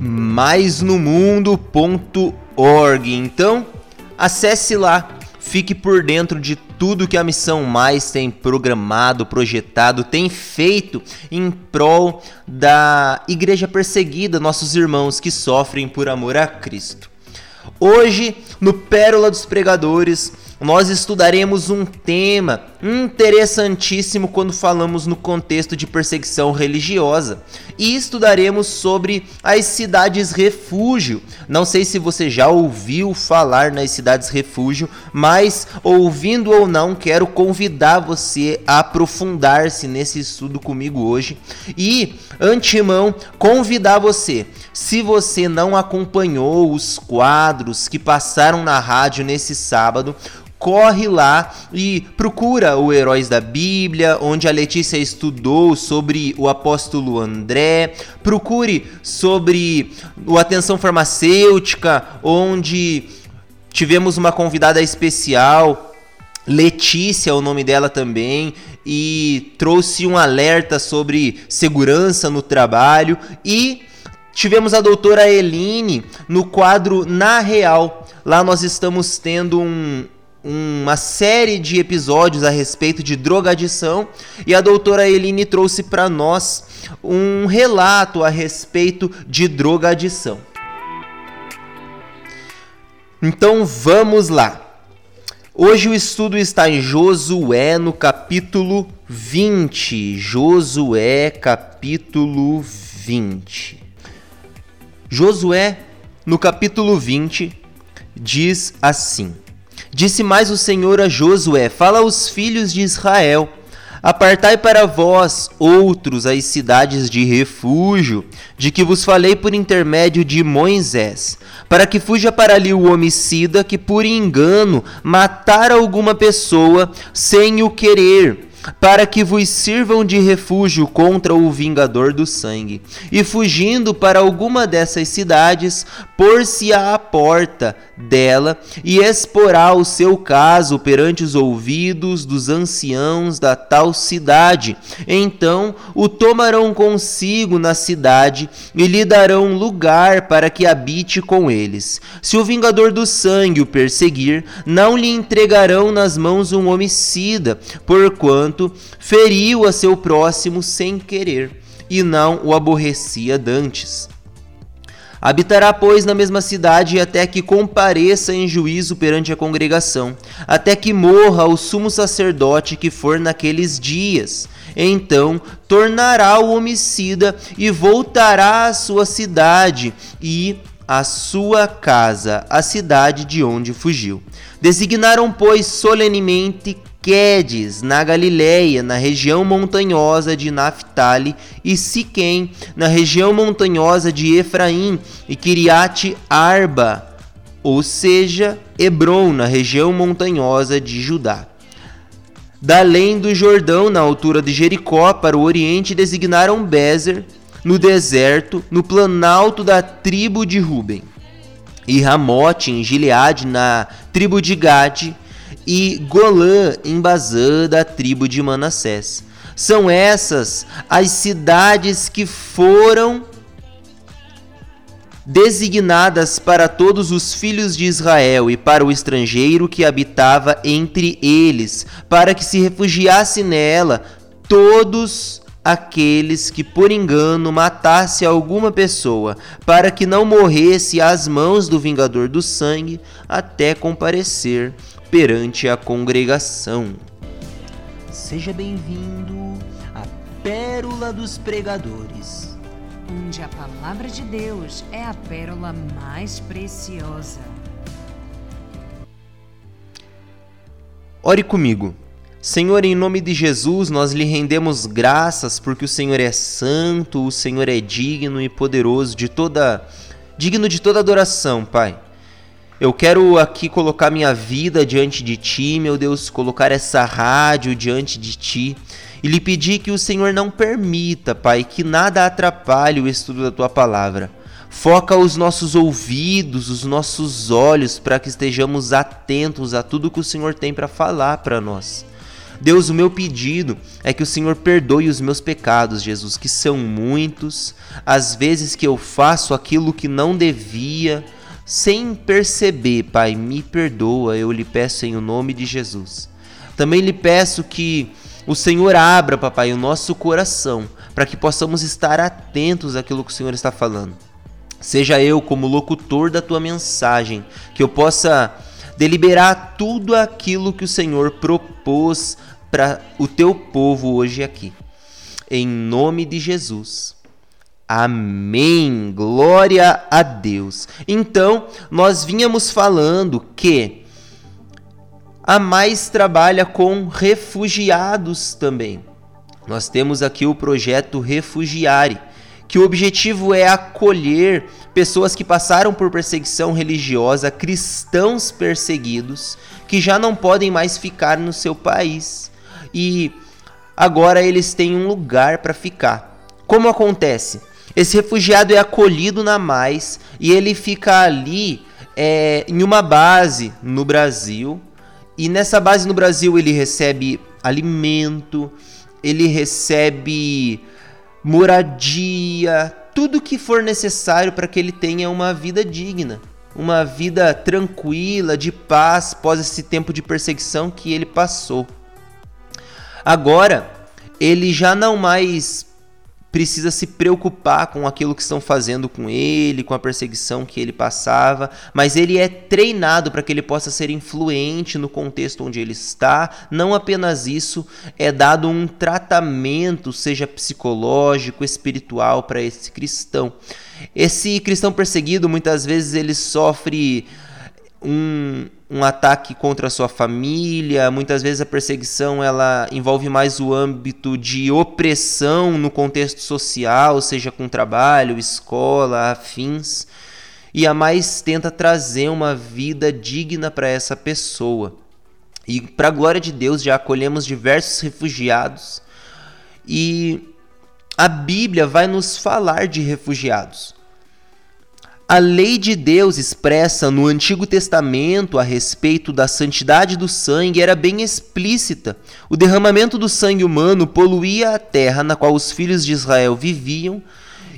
maisnomundo.org. Então, acesse lá, fique por dentro de tudo que a Missão Mais tem programado, projetado, tem feito em prol da igreja perseguida, nossos irmãos que sofrem por amor a Cristo. Hoje, no Pérola dos Pregadores, nós estudaremos um tema interessantíssimo quando falamos no contexto de perseguição religiosa. E estudaremos sobre as cidades refúgio. Não sei se você já ouviu falar nas cidades refúgio, mas ouvindo ou não, quero convidar você a aprofundar-se nesse estudo comigo hoje. E, antemão, convidar você, se você não acompanhou os quadros que passaram na rádio nesse sábado, corre lá e procura o Heróis da Bíblia, onde a Letícia estudou sobre o apóstolo André. Procure sobre o Atenção Farmacêutica, onde tivemos uma convidada especial. Letícia, o nome dela também, e trouxe um alerta sobre segurança no trabalho. E tivemos a doutora Eline no quadro Na Real. Lá nós estamos tendo um, uma série de episódios a respeito de drogadição e a doutora Eline trouxe para nós um relato a respeito de drogadição. Então vamos lá. Hoje o estudo está em Josué no capítulo 20. Josué capítulo 20. Josué no capítulo 20 diz assim: Disse mais o Senhor a Josué: Fala aos filhos de Israel: Apartai para vós outros as cidades de refúgio, de que vos falei por intermédio de Moisés, para que fuja para ali o homicida que por engano matar alguma pessoa sem o querer para que vos sirvam de refúgio contra o vingador do sangue. E fugindo para alguma dessas cidades, pôr-se à porta dela e exporá o seu caso perante os ouvidos dos anciãos da tal cidade. Então o tomarão consigo na cidade e lhe darão lugar para que habite com eles. Se o vingador do sangue o perseguir, não lhe entregarão nas mãos um homicida, porquanto feriu a seu próximo sem querer, e não o aborrecia dantes. Habitará, pois, na mesma cidade até que compareça em juízo perante a congregação, até que morra o sumo sacerdote que for naqueles dias. Então tornará o homicida e voltará à sua cidade e à sua casa, a cidade de onde fugiu. Designaram, pois, solenemente Quedes, na Galiléia, na região montanhosa de Naphtali, e Siquém, na região montanhosa de Efraim, e Kiriate Arba, ou seja, Hebron, na região montanhosa de Judá. Da além do Jordão, na altura de Jericó, para o oriente, designaram Bezer, no deserto, no planalto da tribo de Ruben, e Ramote, em Gileade, na tribo de Gade, e Golã em Bazã da tribo de Manassés. São essas as cidades que foram designadas para todos os filhos de Israel e para o estrangeiro que habitava entre eles, para que se refugiasse nela todos aqueles que por engano matasse alguma pessoa, para que não morresse às mãos do vingador do sangue até comparecer perante a congregação. Seja bem-vindo à Pérola dos Pregadores, onde a palavra de Deus é a pérola mais preciosa. Ore comigo. Senhor, em nome de Jesus, nós lhe rendemos graças porque o Senhor é santo, o Senhor é digno e poderoso de toda digno de toda adoração, Pai. Eu quero aqui colocar minha vida diante de ti, meu Deus, colocar essa rádio diante de ti e lhe pedir que o Senhor não permita, Pai, que nada atrapalhe o estudo da tua palavra. Foca os nossos ouvidos, os nossos olhos para que estejamos atentos a tudo que o Senhor tem para falar para nós. Deus, o meu pedido é que o Senhor perdoe os meus pecados, Jesus, que são muitos, às vezes que eu faço aquilo que não devia, sem perceber, Pai, me perdoa, eu lhe peço em o nome de Jesus. Também lhe peço que o Senhor abra, papai, o nosso coração, para que possamos estar atentos àquilo que o Senhor está falando. Seja eu como locutor da tua mensagem, que eu possa deliberar tudo aquilo que o Senhor propôs para o teu povo hoje aqui. Em nome de Jesus. Amém. Glória a Deus. Então, nós vínhamos falando que a mais trabalha com refugiados também. Nós temos aqui o projeto Refugiare, que o objetivo é acolher pessoas que passaram por perseguição religiosa, cristãos perseguidos, que já não podem mais ficar no seu país e agora eles têm um lugar para ficar. Como acontece? Esse refugiado é acolhido na mais e ele fica ali é, em uma base no Brasil. E nessa base no Brasil ele recebe alimento, ele recebe moradia, tudo que for necessário para que ele tenha uma vida digna, uma vida tranquila, de paz, após esse tempo de perseguição que ele passou. Agora, ele já não mais precisa se preocupar com aquilo que estão fazendo com ele, com a perseguição que ele passava, mas ele é treinado para que ele possa ser influente no contexto onde ele está. Não apenas isso, é dado um tratamento, seja psicológico, espiritual para esse cristão. Esse cristão perseguido, muitas vezes ele sofre um, um ataque contra a sua família, muitas vezes a perseguição ela envolve mais o âmbito de opressão no contexto social, seja com trabalho, escola, afins, e a mais tenta trazer uma vida digna para essa pessoa. E para a glória de Deus já acolhemos diversos refugiados e a Bíblia vai nos falar de refugiados. A lei de Deus expressa no Antigo Testamento a respeito da santidade do sangue era bem explícita. O derramamento do sangue humano poluía a terra na qual os filhos de Israel viviam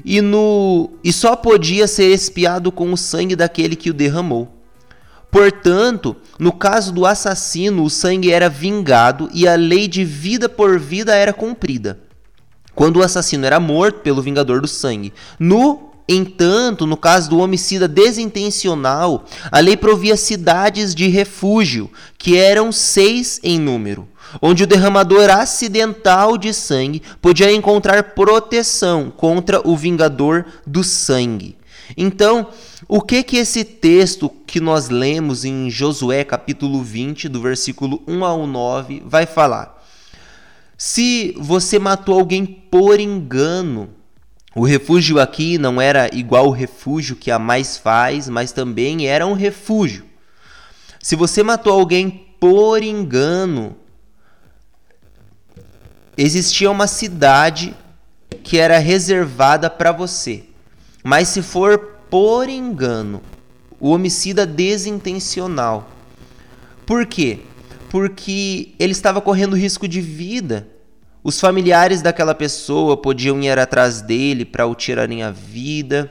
e, no, e só podia ser expiado com o sangue daquele que o derramou. Portanto, no caso do assassino, o sangue era vingado e a lei de vida por vida era cumprida. Quando o assassino era morto pelo vingador do sangue. No Entanto, no caso do homicida desintencional, a lei provia cidades de refúgio, que eram seis em número, onde o derramador acidental de sangue podia encontrar proteção contra o vingador do sangue. Então, o que que esse texto que nós lemos em Josué capítulo 20, do versículo 1 ao 9, vai falar? Se você matou alguém por engano, o refúgio aqui não era igual o refúgio que a mais faz, mas também era um refúgio. Se você matou alguém por engano, existia uma cidade que era reservada para você. Mas se for por engano, o homicida desintencional. Por quê? Porque ele estava correndo risco de vida os familiares daquela pessoa podiam ir atrás dele para o tirarem a vida.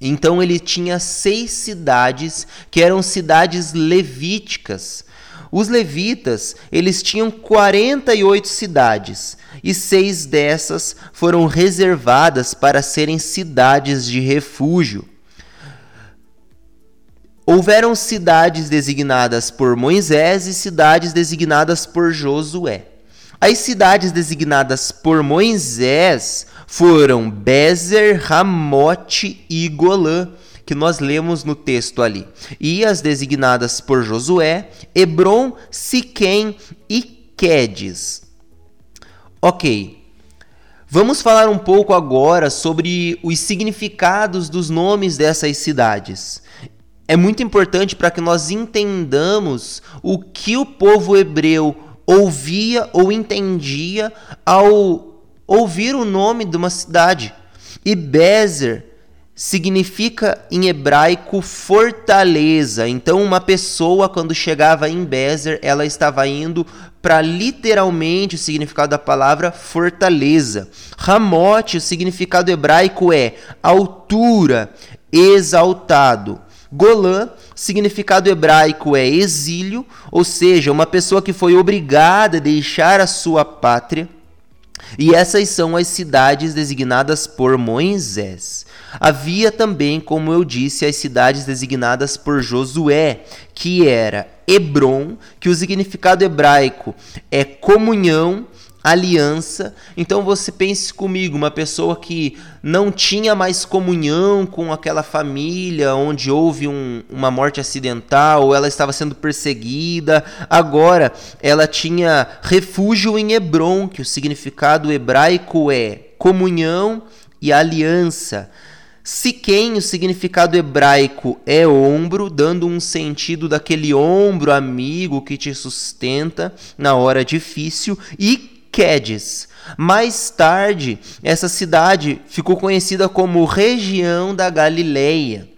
Então ele tinha seis cidades que eram cidades levíticas. Os levitas, eles tinham 48 cidades, e seis dessas foram reservadas para serem cidades de refúgio. Houveram cidades designadas por Moisés e cidades designadas por Josué. As cidades designadas por Moisés foram Bezer, Ramote e Golã, que nós lemos no texto ali. E as designadas por Josué, Hebron, Siquém e Quedes. Ok. Vamos falar um pouco agora sobre os significados dos nomes dessas cidades. É muito importante para que nós entendamos o que o povo hebreu ouvia ou entendia ao ouvir o nome de uma cidade. E Bezer significa em hebraico fortaleza. Então, uma pessoa, quando chegava em Bezer, ela estava indo para literalmente o significado da palavra fortaleza. Ramote, o significado hebraico é altura, exaltado. Golã, significado hebraico é exílio, ou seja, uma pessoa que foi obrigada a deixar a sua pátria. E essas são as cidades designadas por Moisés. Havia também, como eu disse, as cidades designadas por Josué, que era Hebron, que o significado hebraico é comunhão, aliança. Então você pense comigo, uma pessoa que não tinha mais comunhão com aquela família onde houve um, uma morte acidental, ela estava sendo perseguida, agora ela tinha refúgio em Hebron, que o significado hebraico é comunhão e aliança. Siquém, o significado hebraico é ombro, dando um sentido daquele ombro amigo que te sustenta na hora difícil, e Quedes. Mais tarde, essa cidade ficou conhecida como região da Galileia.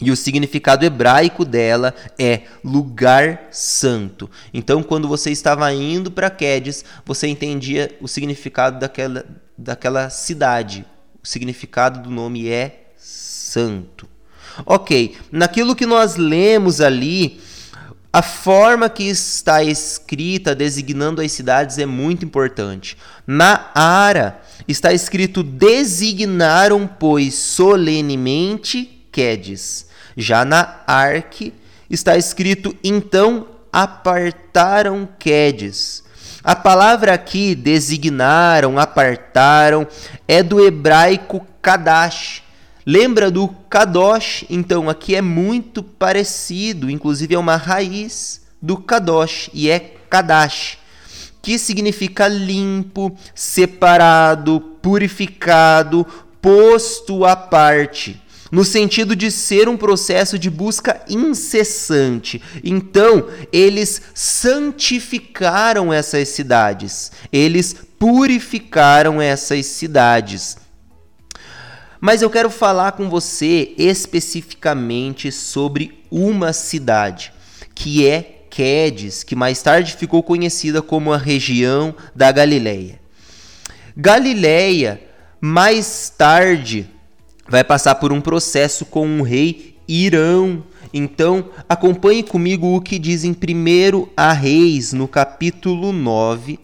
E o significado hebraico dela é lugar santo. Então, quando você estava indo para Quedes, você entendia o significado daquela, daquela cidade, o significado do nome é santo. Ok, naquilo que nós lemos ali, a forma que está escrita designando as cidades é muito importante. Na Ara está escrito designaram, pois, solenemente Quedes. Já na Arque está escrito então apartaram Quedes. A palavra aqui, designaram, apartaram, é do hebraico kadash. Lembra do kadosh? Então aqui é muito parecido, inclusive é uma raiz do kadosh e é kadash, que significa limpo, separado, purificado, posto à parte no sentido de ser um processo de busca incessante. Então, eles santificaram essas cidades, eles purificaram essas cidades. Mas eu quero falar com você especificamente sobre uma cidade, que é Quedes, que mais tarde ficou conhecida como a região da Galileia. Galileia, mais tarde, vai passar por um processo com o rei Irão. Então, acompanhe comigo o que diz em 1 a Reis, no capítulo 9.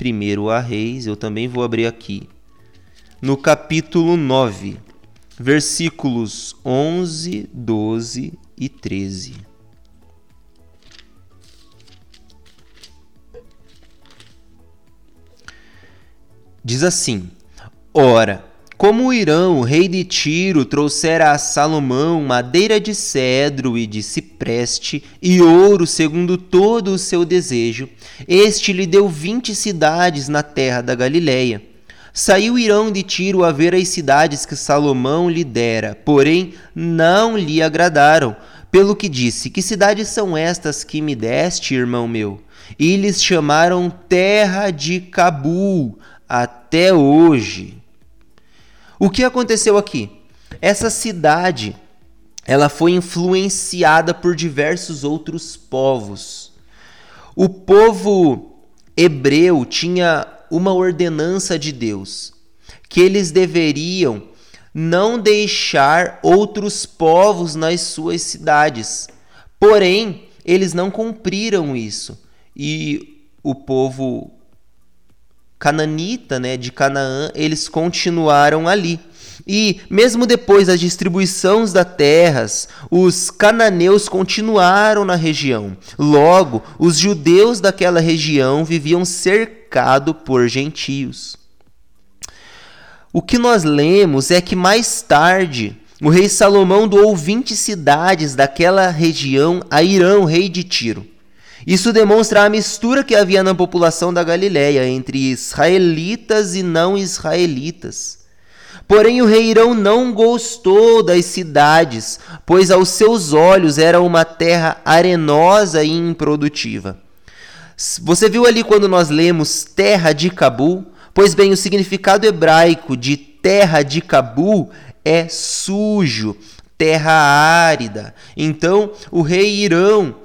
1 a Reis, eu também vou abrir aqui. No capítulo 9, versículos 11, 12 e 13. Diz assim: Ora, como Irão, o rei de Tiro, trouxera a Salomão madeira de cedro e de cipreste e ouro segundo todo o seu desejo, este lhe deu vinte cidades na terra da Galileia. Saiu Irão de Tiro a ver as cidades que Salomão lhe dera, porém não lhe agradaram. Pelo que disse: Que cidades são estas que me deste, irmão meu? E lhes chamaram terra de Cabul até hoje. O que aconteceu aqui? Essa cidade, ela foi influenciada por diversos outros povos. O povo hebreu tinha uma ordenança de Deus que eles deveriam não deixar outros povos nas suas cidades. Porém, eles não cumpriram isso. E o povo cananita, né, de Canaã, eles continuaram ali. E mesmo depois das distribuições das terras, os cananeus continuaram na região. Logo, os judeus daquela região viviam cercados por gentios. O que nós lemos é que mais tarde o rei Salomão doou 20 cidades daquela região a Irão, rei de Tiro. Isso demonstra a mistura que havia na população da Galiléia entre israelitas e não israelitas. Porém, o rei Irão não gostou das cidades, pois aos seus olhos era uma terra arenosa e improdutiva. Você viu ali quando nós lemos terra de Cabul? Pois bem, o significado hebraico de terra de Cabul é sujo, terra árida. Então o rei Irão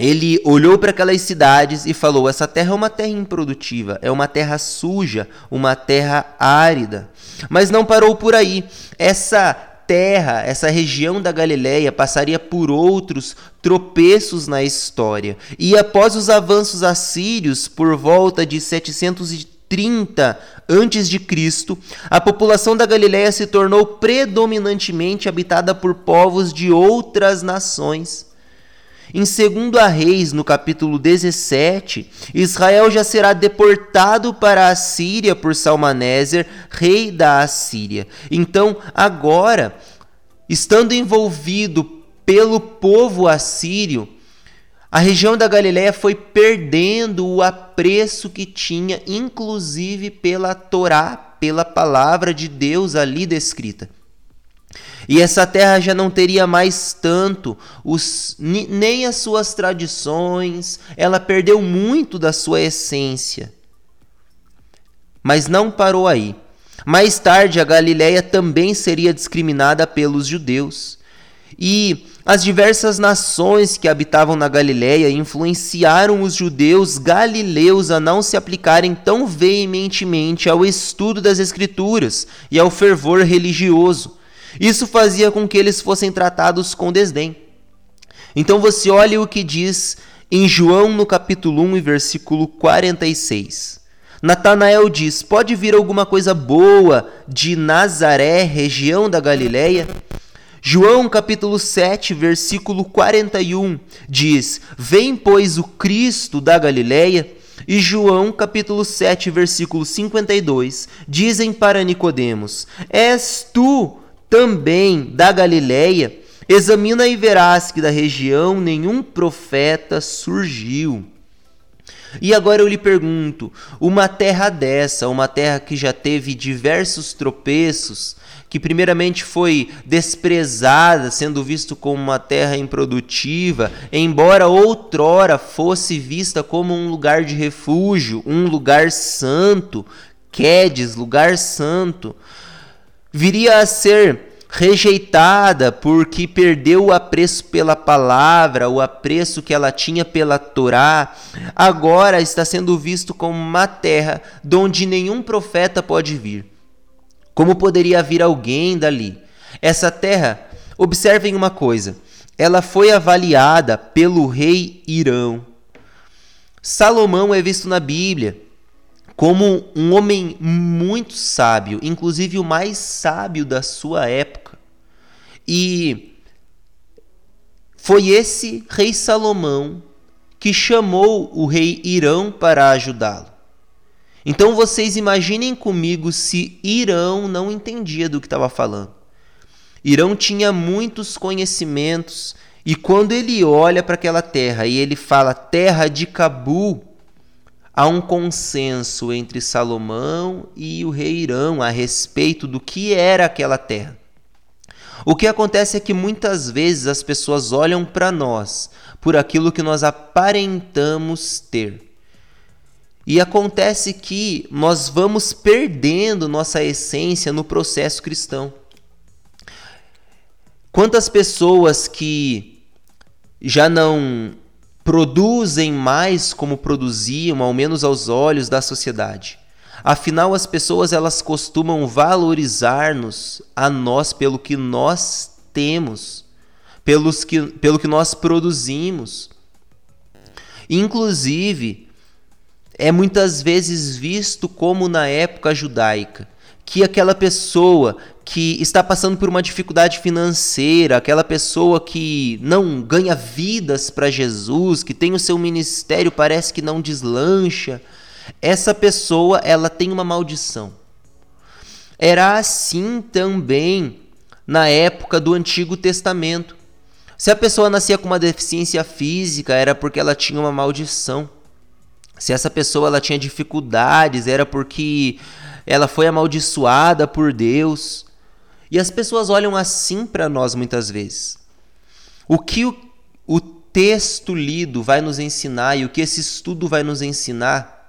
ele olhou para aquelas cidades e falou: essa terra é uma terra improdutiva, é uma terra suja, uma terra árida. Mas não parou por aí. Essa terra, essa região da Galileia passaria por outros tropeços na história. E após os avanços assírios, por volta de 730 antes de Cristo, a população da Galileia se tornou predominantemente habitada por povos de outras nações. Em 2 Reis, no capítulo 17, Israel já será deportado para a Síria por Salmaneser, rei da Assíria. Então, agora, estando envolvido pelo povo assírio, a região da Galiléia foi perdendo o apreço que tinha, inclusive pela Torá, pela palavra de Deus ali descrita. E essa terra já não teria mais tanto os, nem as suas tradições, ela perdeu muito da sua essência. Mas não parou aí. Mais tarde, a Galiléia também seria discriminada pelos judeus. E as diversas nações que habitavam na Galiléia influenciaram os judeus galileus a não se aplicarem tão veementemente ao estudo das Escrituras e ao fervor religioso. Isso fazia com que eles fossem tratados com desdém. Então você olha o que diz em João no capítulo 1 e versículo 46. Natanael diz: Pode vir alguma coisa boa de Nazaré, região da Galileia? João capítulo 7, versículo 41 diz: Vem, pois, o Cristo da Galileia. E João capítulo 7, versículo 52 dizem para Nicodemos: És tu também da Galileia, examina e verás que da região nenhum profeta surgiu. E agora eu lhe pergunto: uma terra dessa, uma terra que já teve diversos tropeços, que primeiramente foi desprezada, sendo visto como uma terra improdutiva, embora outrora fosse vista como um lugar de refúgio, um lugar santo, Quedes, lugar santo, viria a ser rejeitada porque perdeu o apreço pela palavra, o apreço que ela tinha pela Torá, agora está sendo visto como uma terra de onde nenhum profeta pode vir. Como poderia vir alguém dali? Essa terra, observem uma coisa, ela foi avaliada pelo rei Irão. Salomão é visto na Bíblia como um homem muito sábio, inclusive o mais sábio da sua época. E foi esse rei Salomão que chamou o rei Irão para ajudá-lo. Então vocês imaginem comigo se Irão não entendia do que estava falando. Irão tinha muitos conhecimentos e quando ele olha para aquela terra e ele fala terra de Cabul, há um consenso entre Salomão e o rei Irão a respeito do que era aquela terra. O que acontece é que muitas vezes as pessoas olham para nós por aquilo que nós aparentamos ter. E acontece que nós vamos perdendo nossa essência no processo cristão. Quantas pessoas que já não produzem mais como produziam, ao menos aos olhos da sociedade. Afinal, as pessoas elas costumam valorizar-nos a nós pelo que nós temos, pelos que, pelo que nós produzimos. Inclusive, é muitas vezes visto como na época judaica que aquela pessoa que está passando por uma dificuldade financeira, aquela pessoa que não ganha vidas para Jesus, que tem o seu ministério parece que não deslancha, essa pessoa ela tem uma maldição. Era assim também na época do Antigo Testamento. Se a pessoa nascia com uma deficiência física, era porque ela tinha uma maldição. Se essa pessoa ela tinha dificuldades, era porque ela foi amaldiçoada por Deus. E as pessoas olham assim para nós muitas vezes. O que o, o texto lido vai nos ensinar e o que esse estudo vai nos ensinar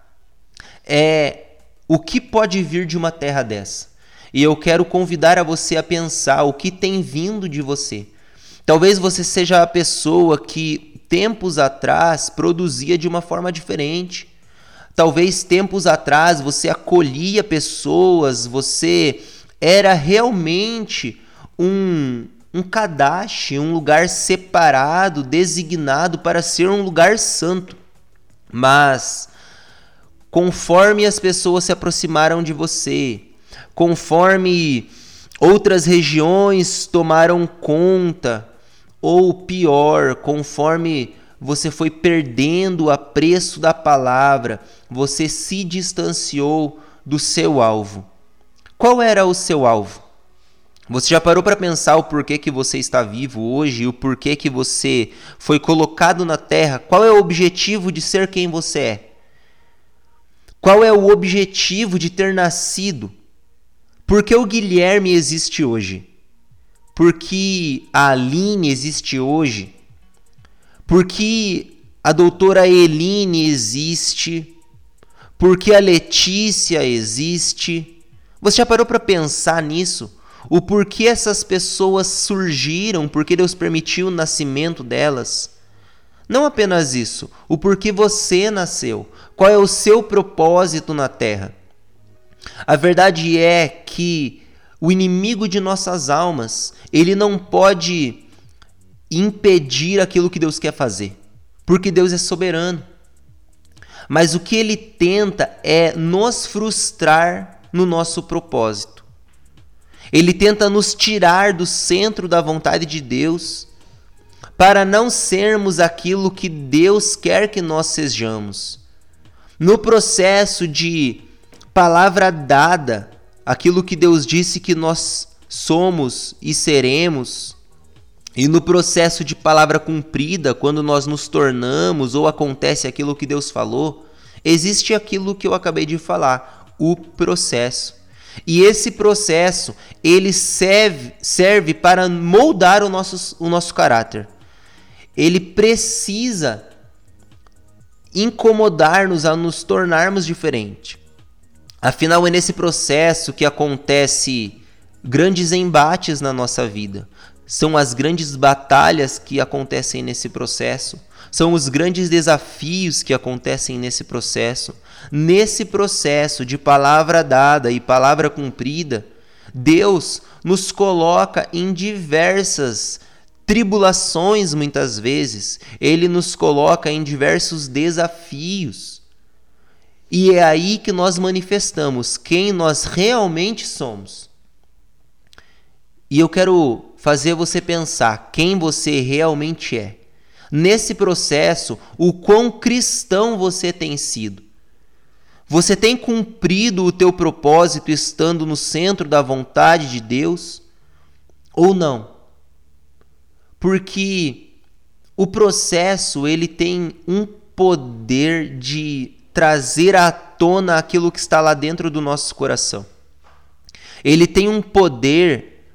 é o que pode vir de uma terra dessa. E eu quero convidar a você a pensar o que tem vindo de você. Talvez você seja a pessoa que tempos atrás produzia de uma forma diferente. Talvez tempos atrás você acolhia pessoas, você era realmente um, um kadash, um lugar separado, designado para ser um lugar santo. Mas conforme as pessoas se aproximaram de você, conforme outras regiões tomaram conta, ou pior, conforme você foi perdendo o apreço da palavra, você se distanciou do seu alvo. Qual era o seu alvo? Você já parou para pensar o porquê que você está vivo hoje, o porquê que você foi colocado na terra? Qual é o objetivo de ser quem você é? Qual é o objetivo de ter nascido? Por que o Guilherme existe hoje? Por que a Aline existe hoje? Por que a doutora Eline existe? Por que a Letícia existe? Você já parou para pensar nisso? O porquê essas pessoas surgiram, porque Deus permitiu o nascimento delas? Não apenas isso, o porquê você nasceu, qual é o seu propósito na terra. A verdade é que o inimigo de nossas almas, ele não pode impedir aquilo que Deus quer fazer, porque Deus é soberano. Mas o que ele tenta é nos frustrar no nosso propósito. Ele tenta nos tirar do centro da vontade de Deus para não sermos aquilo que Deus quer que nós sejamos. No processo de palavra dada, aquilo que Deus disse que nós somos e seremos, e no processo de palavra cumprida, quando nós nos tornamos ou acontece aquilo que Deus falou, existe aquilo que eu acabei de falar, o processo. E esse processo, ele serve, serve para moldar o nosso, o nosso caráter. Ele precisa incomodar-nos a nos tornarmos diferente. Afinal, é nesse processo que acontece grandes embates na nossa vida. São as grandes batalhas que acontecem nesse processo. São os grandes desafios que acontecem nesse processo. Nesse processo de palavra dada e palavra cumprida, Deus nos coloca em diversas tribulações, muitas vezes. Ele nos coloca em diversos desafios. E é aí que nós manifestamos quem nós realmente somos. E eu quero fazer você pensar quem você realmente é. Nesse processo, o quão cristão você tem sido. Você tem cumprido o teu propósito estando no centro da vontade de Deus ou não? Porque o processo ele tem um poder de trazer à tona aquilo que está lá dentro do nosso coração. Ele tem um poder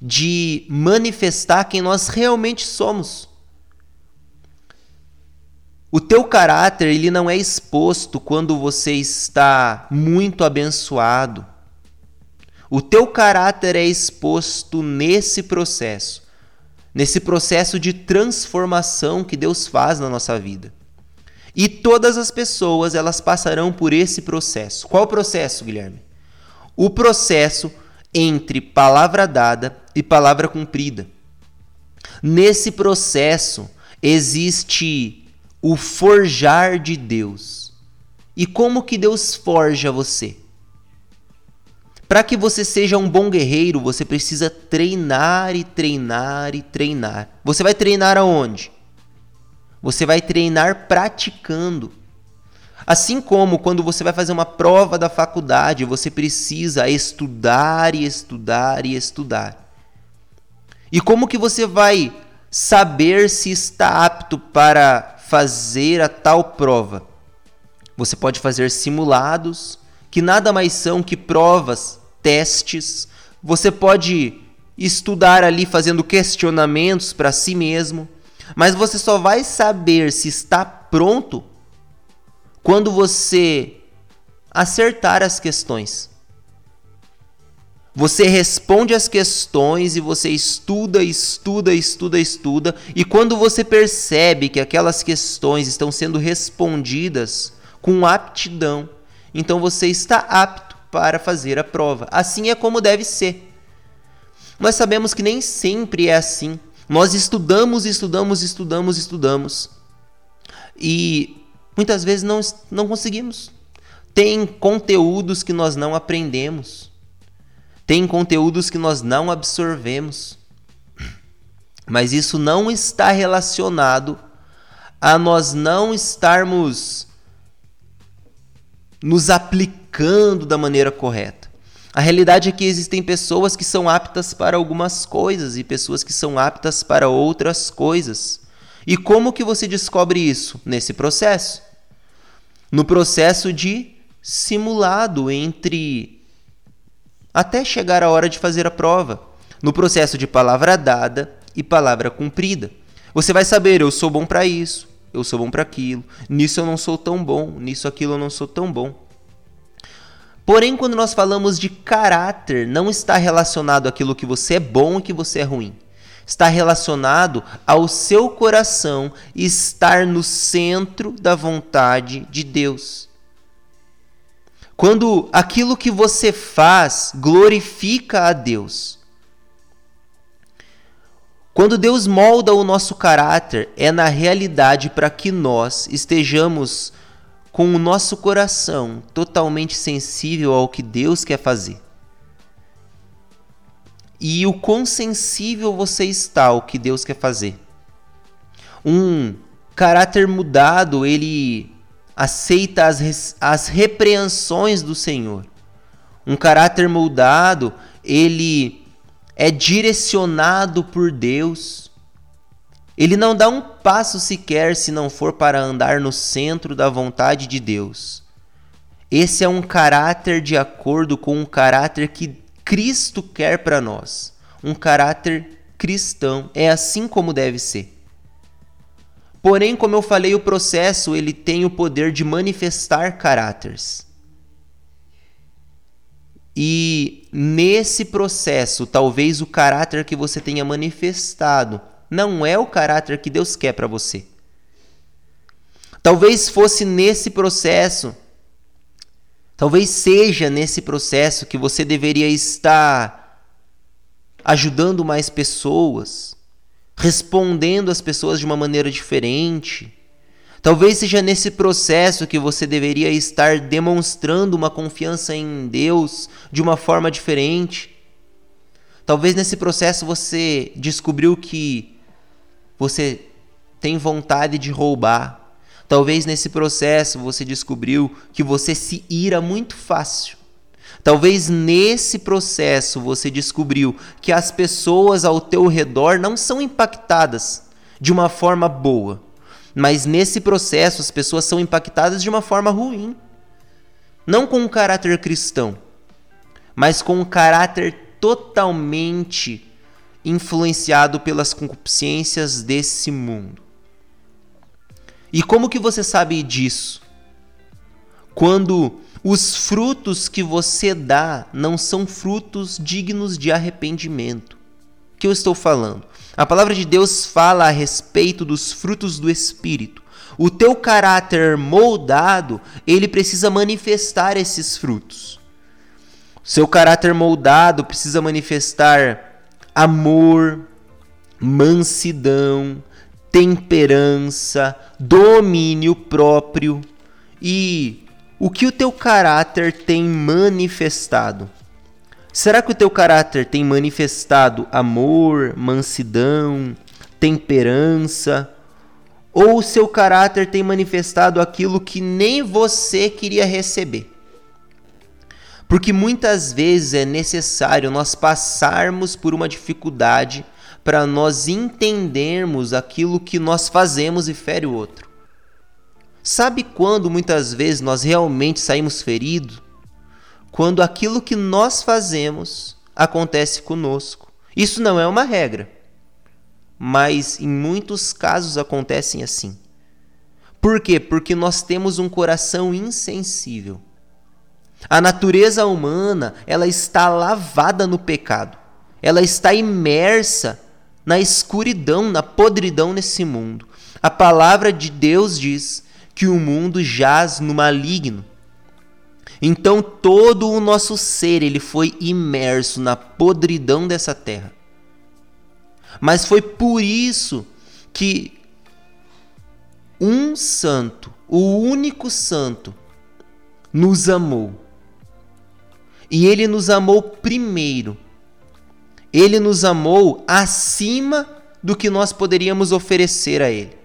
de manifestar quem nós realmente somos. O teu caráter ele não é exposto quando você está muito abençoado. O teu caráter é exposto nesse processo, nesse processo de transformação que Deus faz na nossa vida. E todas as pessoas, elas passarão por esse processo. Qual processo, Guilherme? O processo entre palavra dada e palavra cumprida. Nesse processo existe o forjar de Deus. E como que Deus forja você? Para que você seja um bom guerreiro, você precisa treinar e treinar e treinar. Você vai treinar aonde? Você vai treinar praticando. Assim como quando você vai fazer uma prova da faculdade, você precisa estudar e estudar e estudar. E como que você vai saber se está apto para fazer a tal prova? Você pode fazer simulados, que nada mais são que provas, testes. Você pode estudar ali fazendo questionamentos para si mesmo. Mas você só vai saber se está pronto quando você acertar as questões. Você responde as questões e você estuda, estuda, estuda, estuda, e quando você percebe que aquelas questões estão sendo respondidas com aptidão, então você está apto para fazer a prova. Assim é como deve ser. Nós sabemos que nem sempre é assim. Nós estudamos, estudamos, estudamos, estudamos. E muitas vezes não, não conseguimos. Tem conteúdos que nós não aprendemos. Tem conteúdos que nós não absorvemos. Mas isso não está relacionado a nós não estarmos nos aplicando da maneira correta. A realidade é que existem pessoas que são aptas para algumas coisas e pessoas que são aptas para outras coisas. E como que você descobre isso? Nesse processo. No processo de simulado entre até chegar a hora de fazer a prova, no processo de palavra dada e palavra cumprida. Você vai saber, eu sou bom para isso, eu sou bom para aquilo, nisso eu não sou tão bom, nisso aquilo eu não sou tão bom. Porém, quando nós falamos de caráter, não está relacionado àquilo que você é bom e que você é ruim. Está relacionado ao seu coração estar no centro da vontade de Deus. Quando aquilo que você faz glorifica a Deus. Quando Deus molda o nosso caráter, é na realidade para que nós estejamos com o nosso coração totalmente sensível ao que Deus quer fazer. E o quão sensível você está ao que Deus quer fazer. Um caráter mudado, ele aceita as, as repreensões do Senhor. Um caráter moldado, ele é direcionado por Deus. Ele não dá um passo sequer se não for para andar no centro da vontade de Deus. Esse é um caráter de acordo com o caráter que Cristo quer para nós. Um caráter cristão. É assim como deve ser. Porém, como eu falei, o processo ele tem o poder de manifestar caráteres. E nesse processo, talvez o caráter que você tenha manifestado não é o caráter que Deus quer para você. Talvez fosse nesse processo, talvez seja nesse processo que você deveria estar ajudando mais pessoas, respondendo às pessoas de uma maneira diferente. Talvez seja nesse processo que você deveria estar demonstrando uma confiança em Deus de uma forma diferente. Talvez nesse processo você descobriu que você tem vontade de roubar. Talvez nesse processo você descobriu que você se ira muito fácil. Talvez nesse processo você descobriu que as pessoas ao teu redor não são impactadas de uma forma boa, mas nesse processo as pessoas são impactadas de uma forma ruim. Não com um caráter cristão, mas com um caráter totalmente influenciado pelas concupiscências desse mundo. E como que você sabe disso? Quando os frutos que você dá não são frutos dignos de arrependimento. O que eu estou falando? A palavra de Deus fala a respeito dos frutos do Espírito. O teu caráter moldado, ele precisa manifestar esses frutos. Seu caráter moldado precisa manifestar amor, mansidão, temperança, domínio próprio e o que o teu caráter tem manifestado? Será que o teu caráter tem manifestado amor, mansidão, temperança? Ou o seu caráter tem manifestado aquilo que nem você queria receber? Porque muitas vezes é necessário nós passarmos por uma dificuldade para nós entendermos aquilo que nós fazemos e fere o outro. Sabe quando muitas vezes nós realmente saímos feridos? Quando aquilo que nós fazemos acontece conosco. Isso não é uma regra, mas em muitos casos acontecem assim. Por quê? Porque nós temos um coração insensível. A natureza humana, ela está lavada no pecado. Ela está imersa na escuridão, na podridão nesse mundo. A palavra de Deus diz que o mundo jaz no maligno. Então todo o nosso ser ele foi imerso na podridão dessa terra. Mas foi por isso que um santo, o único santo, nos amou. E ele nos amou primeiro. Ele nos amou acima do que nós poderíamos oferecer a ele,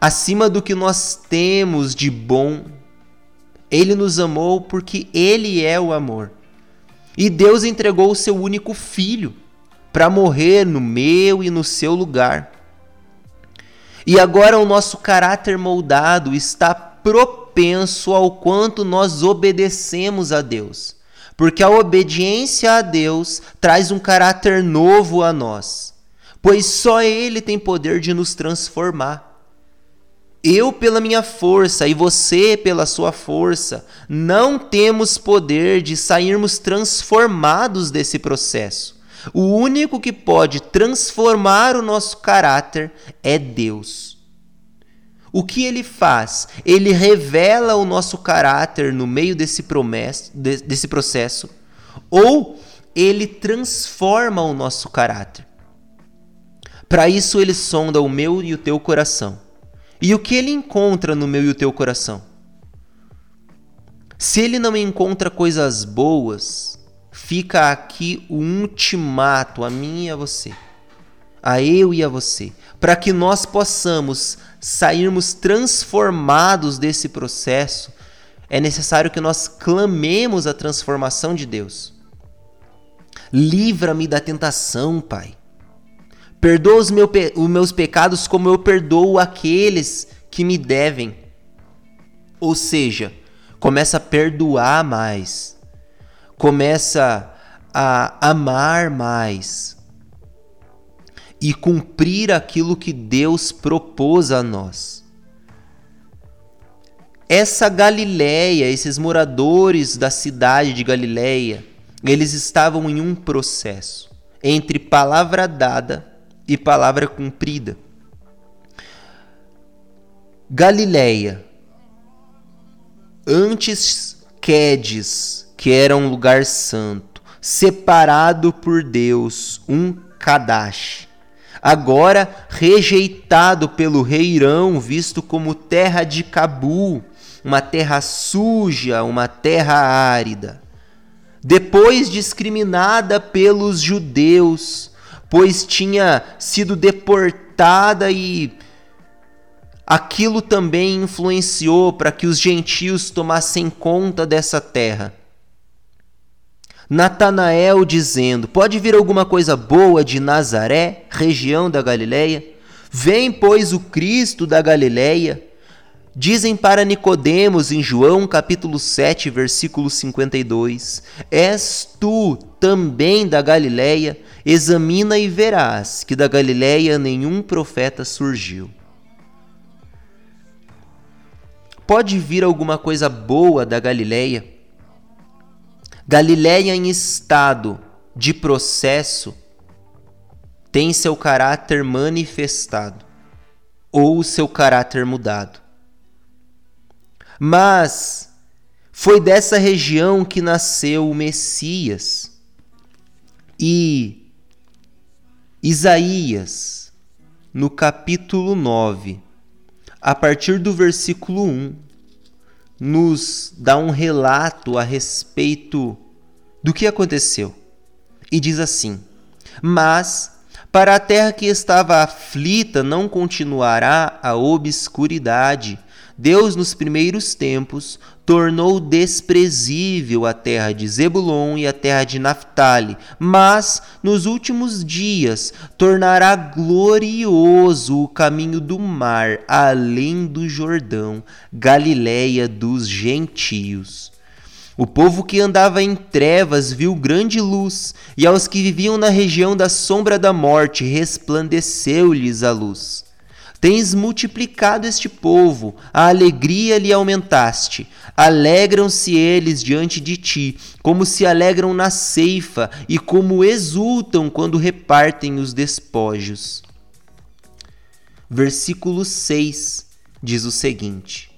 acima do que nós temos de bom ele nos amou porque Ele é o amor. E Deus entregou o seu único filho para morrer no meu e no seu lugar. E agora o nosso caráter moldado está propenso ao quanto nós obedecemos a Deus. Porque a obediência a Deus traz um caráter novo a nós. Pois só Ele tem poder de nos transformar. Eu, pela minha força, e você, pela sua força, não temos poder de sairmos transformados desse processo. O único que pode transformar o nosso caráter é Deus. O que ele faz? Ele revela o nosso caráter no meio desse, promessa, desse processo, ou ele transforma o nosso caráter. Para isso, ele sonda o meu e o teu coração e o que ele encontra no meu e o teu coração? Se ele não encontra coisas boas, fica aqui o ultimato a mim e a você, a eu e a você, para que nós possamos sairmos transformados desse processo, é necessário que nós clamemos a transformação de Deus. Livra-me da tentação, Pai. Perdoa os, meu, os meus pecados como eu perdoo aqueles que me devem. Ou seja, começa a perdoar mais, começa a amar mais e cumprir aquilo que Deus propôs a nós. Essa Galileia, esses moradores da cidade de Galileia, eles estavam em um processo entre palavra dada e palavra cumprida. Galileia. Antes Quedes, que era um lugar santo, separado por Deus, um Kadash. Agora rejeitado pelo rei Irão, visto como terra de Cabu, uma terra suja, uma terra árida. Depois discriminada pelos judeus, pois tinha sido deportada e aquilo também influenciou para que os gentios tomassem conta dessa terra. Natanael dizendo: Pode vir alguma coisa boa de Nazaré, região da Galileia? Vem, pois, o Cristo da Galileia. Dizem para Nicodemos em João capítulo 7, versículo 52: És tu também da Galileia? Examina e verás que da Galileia nenhum profeta surgiu. Pode vir alguma coisa boa da Galileia? Galileia em estado de processo tem seu caráter manifestado ou seu caráter mudado. Mas foi dessa região que nasceu o Messias. E Isaías, no capítulo 9, a partir do versículo 1, nos dá um relato a respeito do que aconteceu. E diz assim: Mas para a terra que estava aflita não continuará a obscuridade, Deus, nos primeiros tempos, tornou desprezível a terra de Zebulon e a terra de Naphtali, mas nos últimos dias tornará glorioso o caminho do mar, além do Jordão, Galiléia dos gentios. O povo que andava em trevas viu grande luz, e aos que viviam na região da sombra da morte resplandeceu-lhes a luz. Tens multiplicado este povo, a alegria lhe aumentaste. Alegram-se eles diante de ti, como se alegram na ceifa e como exultam quando repartem os despojos. Versículo 6 diz o seguinte: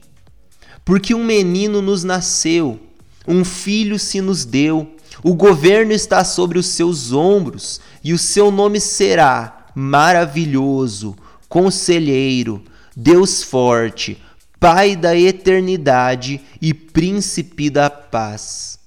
Porque um menino nos nasceu, um filho se nos deu, o governo está sobre os seus ombros, e o seu nome será maravilhoso Conselheiro, Deus forte, Pai da eternidade e Príncipe da paz.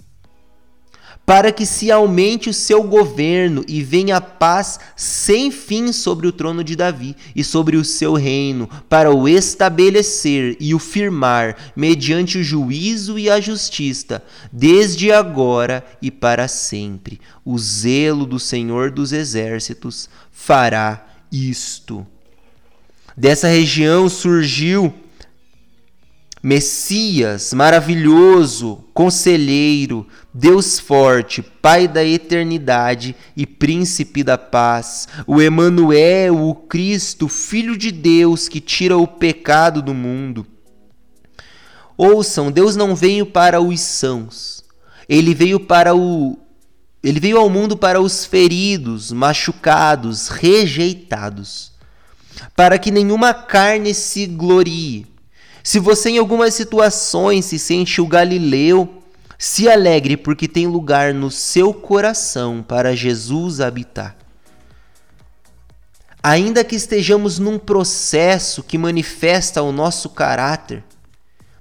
Para que se aumente o seu governo e venha paz sem fim sobre o trono de Davi e sobre o seu reino, para o estabelecer e o firmar mediante o juízo e a justiça, desde agora e para sempre. O zelo do Senhor dos exércitos fará isto. Dessa região surgiu Messias, maravilhoso, conselheiro, Deus forte, Pai da eternidade e príncipe da paz, o Emanuel, o Cristo, filho de Deus que tira o pecado do mundo. Ouçam, Deus não veio para os sãos. Ele veio para o ele veio ao mundo para os feridos, machucados, rejeitados para que nenhuma carne se glorie. Se você em algumas situações se sente o Galileu, se alegre porque tem lugar no seu coração para Jesus habitar. Ainda que estejamos num processo que manifesta o nosso caráter,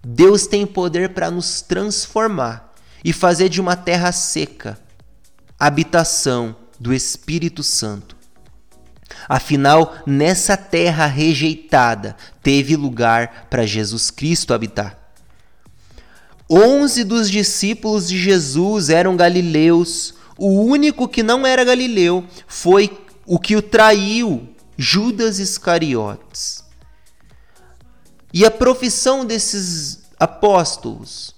Deus tem poder para nos transformar e fazer de uma terra seca habitação do Espírito Santo. Afinal, nessa terra rejeitada teve lugar para Jesus Cristo habitar. Onze dos discípulos de Jesus eram galileus. O único que não era galileu foi o que o traiu, Judas Iscariotes. E a profissão desses apóstolos?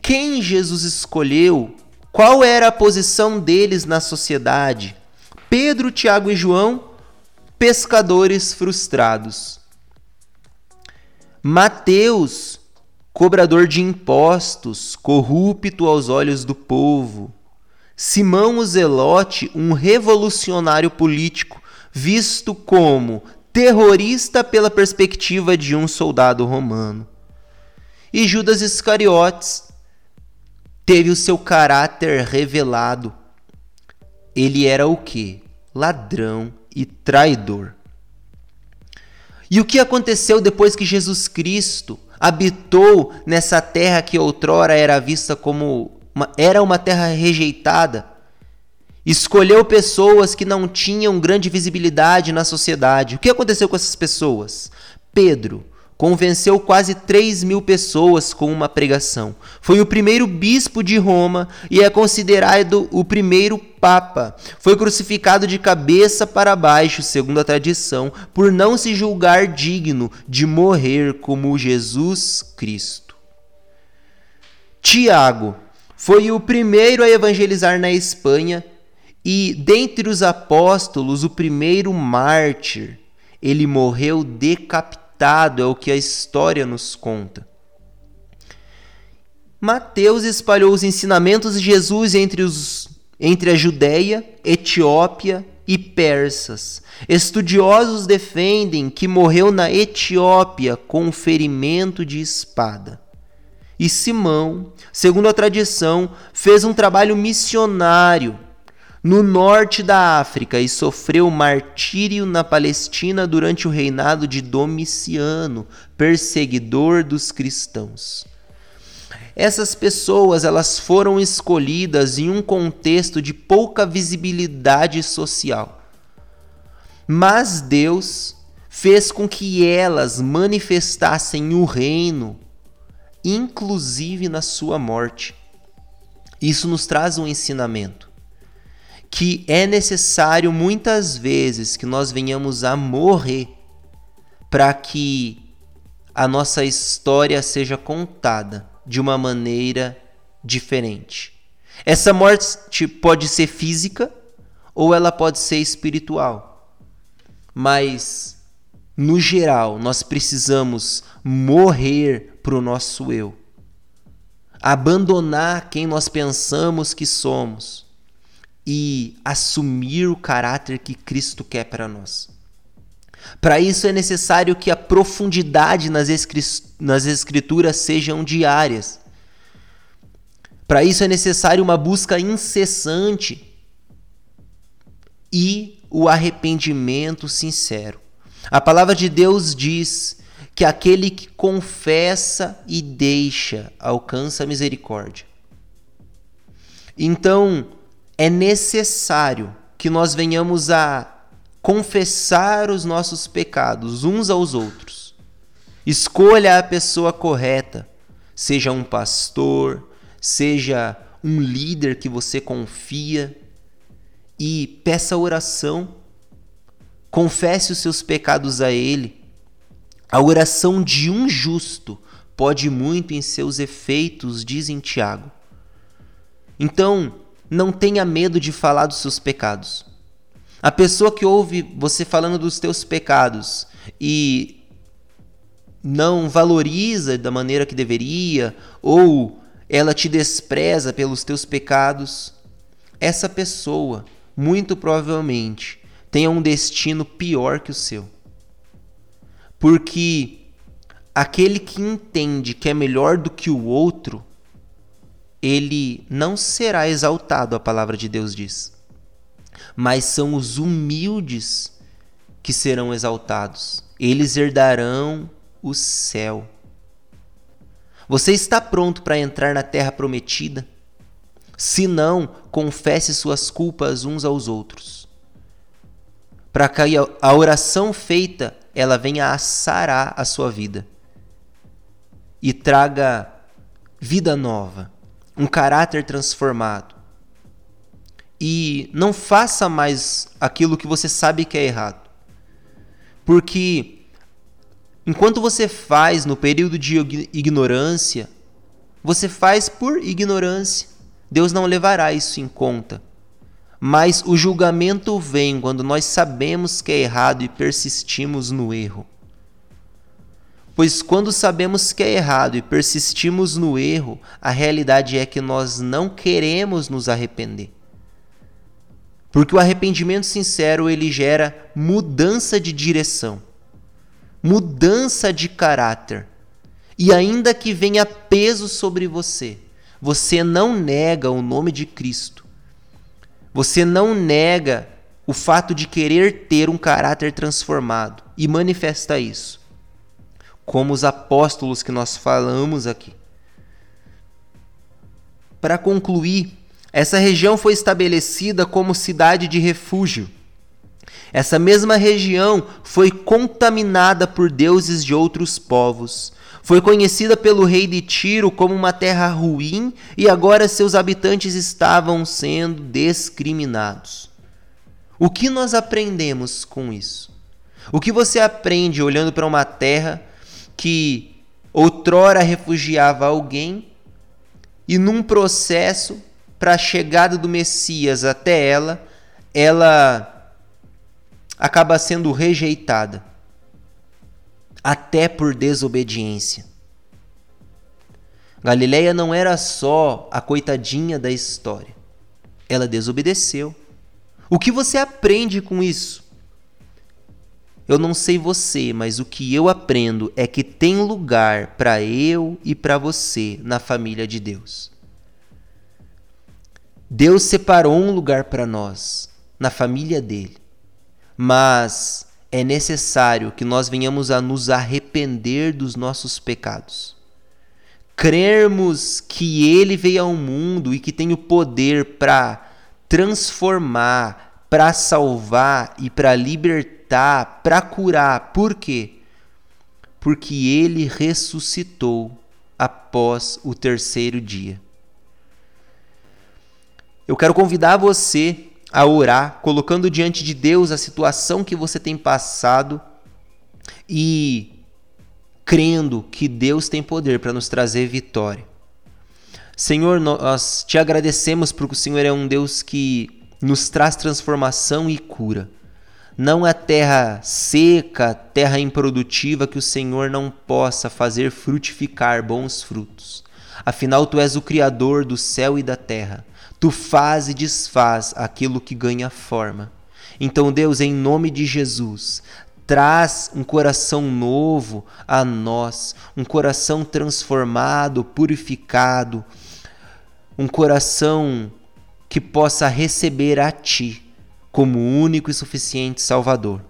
Quem Jesus escolheu? Qual era a posição deles na sociedade? Pedro, Tiago e João, pescadores frustrados. Mateus, cobrador de impostos, corrupto aos olhos do povo. Simão o Zelote, um revolucionário político, visto como terrorista pela perspectiva de um soldado romano. E Judas Iscariotes teve o seu caráter revelado ele era o que? Ladrão e traidor. E o que aconteceu depois que Jesus Cristo habitou nessa terra que outrora era vista como uma, era uma terra rejeitada? Escolheu pessoas que não tinham grande visibilidade na sociedade. O que aconteceu com essas pessoas? Pedro, convenceu quase 3 mil pessoas com uma pregação. Foi o primeiro bispo de Roma e é considerado o primeiro papa. Foi crucificado de cabeça para baixo, segundo a tradição, por não se julgar digno de morrer como Jesus Cristo. Tiago foi o primeiro a evangelizar na Espanha e, dentre os apóstolos, o primeiro mártir. Ele morreu decapitado é o que a história nos conta. Mateus espalhou os ensinamentos de Jesus entre, os, entre a Judéia, Etiópia e persas. Estudiosos defendem que morreu na Etiópia com ferimento de espada. E Simão, segundo a tradição, fez um trabalho missionário no norte da África e sofreu martírio na Palestina durante o reinado de Domiciano, perseguidor dos cristãos. Essas pessoas elas foram escolhidas em um contexto de pouca visibilidade social. Mas Deus fez com que elas manifestassem o reino, inclusive na sua morte. Isso nos traz um ensinamento que é necessário muitas vezes que nós venhamos a morrer para que a nossa história seja contada de uma maneira diferente. Essa morte pode ser física ou ela pode ser espiritual. Mas no geral, nós precisamos morrer para o nosso eu, abandonar quem nós pensamos que somos e assumir o caráter que Cristo quer para nós. Para isso é necessário que a profundidade nas, nas Escrituras sejam diárias. Para isso é necessário uma busca incessante e o arrependimento sincero. A palavra de Deus diz que aquele que confessa e deixa alcança misericórdia. Então, é necessário que nós venhamos a confessar os nossos pecados uns aos outros. Escolha a pessoa correta, seja um pastor, seja um líder que você confia e peça oração. Confesse os seus pecados a ele. A oração de um justo pode muito em seus efeitos, diz em Tiago. Então, não tenha medo de falar dos seus pecados. A pessoa que ouve você falando dos teus pecados e não valoriza da maneira que deveria, ou ela te despreza pelos teus pecados, essa pessoa, muito provavelmente, tenha um destino pior que o seu. Porque aquele que entende que é melhor do que o outro, ele não será exaltado, a palavra de Deus diz. Mas são os humildes que serão exaltados. Eles herdarão o céu. Você está pronto para entrar na terra prometida? Se não, confesse suas culpas uns aos outros. Para que a oração feita ela venha a sarar a sua vida e traga vida nova um caráter transformado. E não faça mais aquilo que você sabe que é errado. Porque enquanto você faz no período de ignorância, você faz por ignorância. Deus não levará isso em conta. Mas o julgamento vem quando nós sabemos que é errado e persistimos no erro. Pois quando sabemos que é errado e persistimos no erro, a realidade é que nós não queremos nos arrepender. Porque o arrependimento sincero ele gera mudança de direção, mudança de caráter. E ainda que venha peso sobre você, você não nega o nome de Cristo. Você não nega o fato de querer ter um caráter transformado e manifesta isso como os apóstolos que nós falamos aqui. Para concluir, essa região foi estabelecida como cidade de refúgio. Essa mesma região foi contaminada por deuses de outros povos. Foi conhecida pelo rei de Tiro como uma terra ruim e agora seus habitantes estavam sendo discriminados. O que nós aprendemos com isso? O que você aprende olhando para uma terra que outrora refugiava alguém e num processo para a chegada do Messias até ela, ela acaba sendo rejeitada até por desobediência. Galileia não era só a coitadinha da história. Ela desobedeceu. O que você aprende com isso? Eu não sei você, mas o que eu aprendo é que tem lugar para eu e para você na família de Deus. Deus separou um lugar para nós na família dele, mas é necessário que nós venhamos a nos arrepender dos nossos pecados. Crermos que ele veio ao mundo e que tem o poder para transformar, para salvar e para libertar libertar, para curar. Por quê? Porque ele ressuscitou após o terceiro dia. Eu quero convidar você a orar, colocando diante de Deus a situação que você tem passado e crendo que Deus tem poder para nos trazer vitória. Senhor, nós te agradecemos porque o Senhor é um Deus que nos traz transformação e cura. Não é terra seca, terra improdutiva que o Senhor não possa fazer frutificar bons frutos. Afinal, tu és o Criador do céu e da terra. Tu faz e desfaz aquilo que ganha forma. Então, Deus, em nome de Jesus, traz um coração novo a nós, um coração transformado, purificado, um coração que possa receber a Ti como único e suficiente Salvador.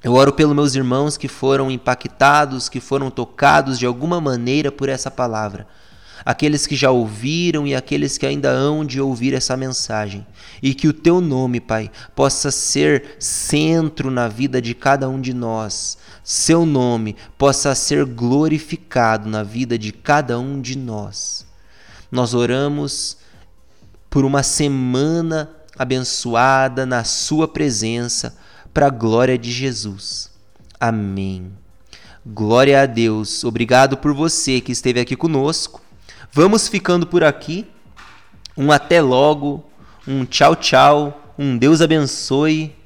Eu oro pelos meus irmãos que foram impactados, que foram tocados de alguma maneira por essa palavra. Aqueles que já ouviram e aqueles que ainda hão de ouvir essa mensagem. E que o teu nome, Pai, possa ser centro na vida de cada um de nós. Seu nome possa ser glorificado na vida de cada um de nós. Nós oramos por uma semana abençoada na Sua presença, para a glória de Jesus. Amém. Glória a Deus. Obrigado por você que esteve aqui conosco. Vamos ficando por aqui. Um até logo, um tchau, tchau, um Deus abençoe.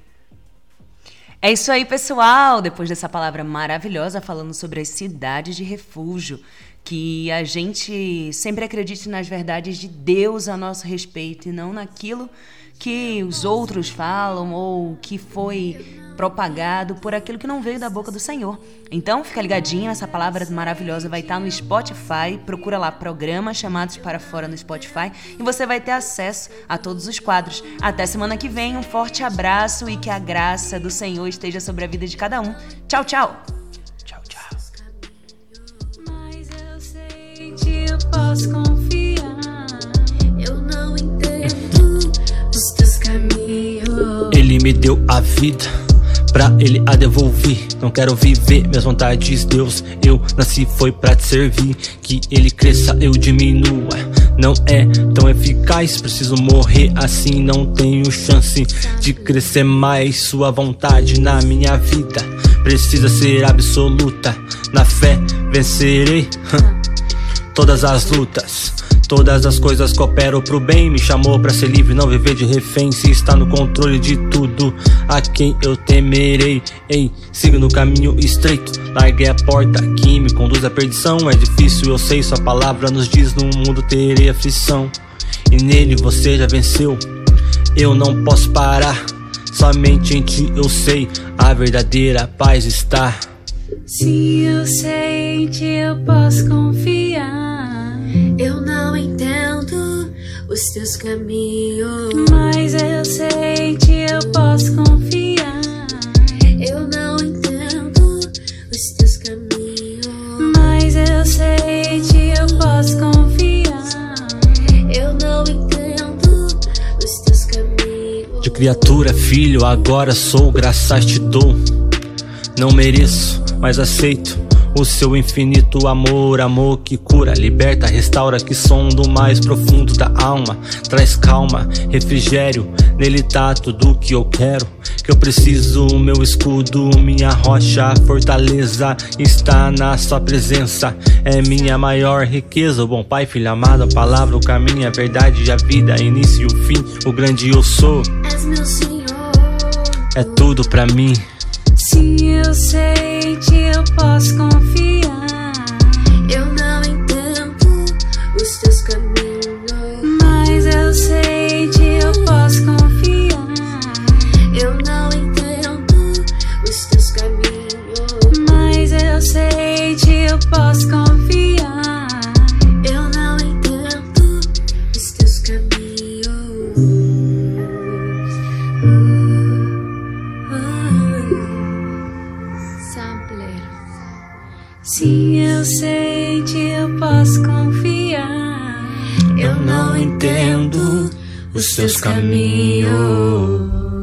É isso aí, pessoal. Depois dessa palavra maravilhosa falando sobre as cidades de refúgio, que a gente sempre acredite nas verdades de Deus a nosso respeito e não naquilo que os outros falam ou que foi propagado por aquilo que não veio da boca do Senhor. Então, fica ligadinho, essa palavra maravilhosa vai estar no Spotify. Procura lá programas chamados para fora no Spotify e você vai ter acesso a todos os quadros. Até semana que vem, um forte abraço e que a graça do Senhor esteja sobre a vida de cada um. Tchau. Tchau, eu posso confiar. Eu não entendo os teus caminhos. Ele me deu a vida pra ele a devolver. Não quero viver minhas vontades, Deus. Eu nasci foi pra te servir. Que ele cresça, eu diminua. Não é tão eficaz, preciso morrer assim. Não tenho chance de crescer mais. Sua vontade na minha vida precisa ser absoluta. Na fé vencerei todas as lutas. Todas as coisas cooperam pro bem. Me chamou pra ser livre, não viver de refém. Se está no controle de tudo, a quem eu temerei. Ei, siga no caminho estreito. Larguei a porta que me conduz à perdição. É difícil, eu sei. Sua palavra nos diz: no mundo terei aflição. E nele você já venceu. Eu não posso parar. Somente em ti eu sei. A verdadeira paz está. Se eu sei em ti eu posso confiar. Eu não entendo os teus caminhos. Mas eu sei em ti eu posso confiar. Eu não entendo os teus caminhos. Mas eu sei em ti eu posso confiar. Eu não entendo os teus caminhos. De criatura, filho, agora sou, graças te dou. Não mereço, mas aceito o seu infinito amor, amor que cura, liberta, restaura, que som do mais profundo da alma, traz calma, refrigério, nele tá tudo que eu quero. Que eu preciso, meu escudo, minha rocha, fortaleza está na sua presença, é minha maior riqueza. O bom pai, filho amado, a palavra, o caminho, a verdade e a vida, início e o fim, o grande eu sou, És meu Senhor. é tudo pra mim. Se eu sei em ti eu posso confiar. Eu não entendo os teus caminhos. Mas eu sei em ti eu posso confiar. Eu não entendo os teus caminhos. Mas eu sei em ti eu posso confiar. Os teus caminhos.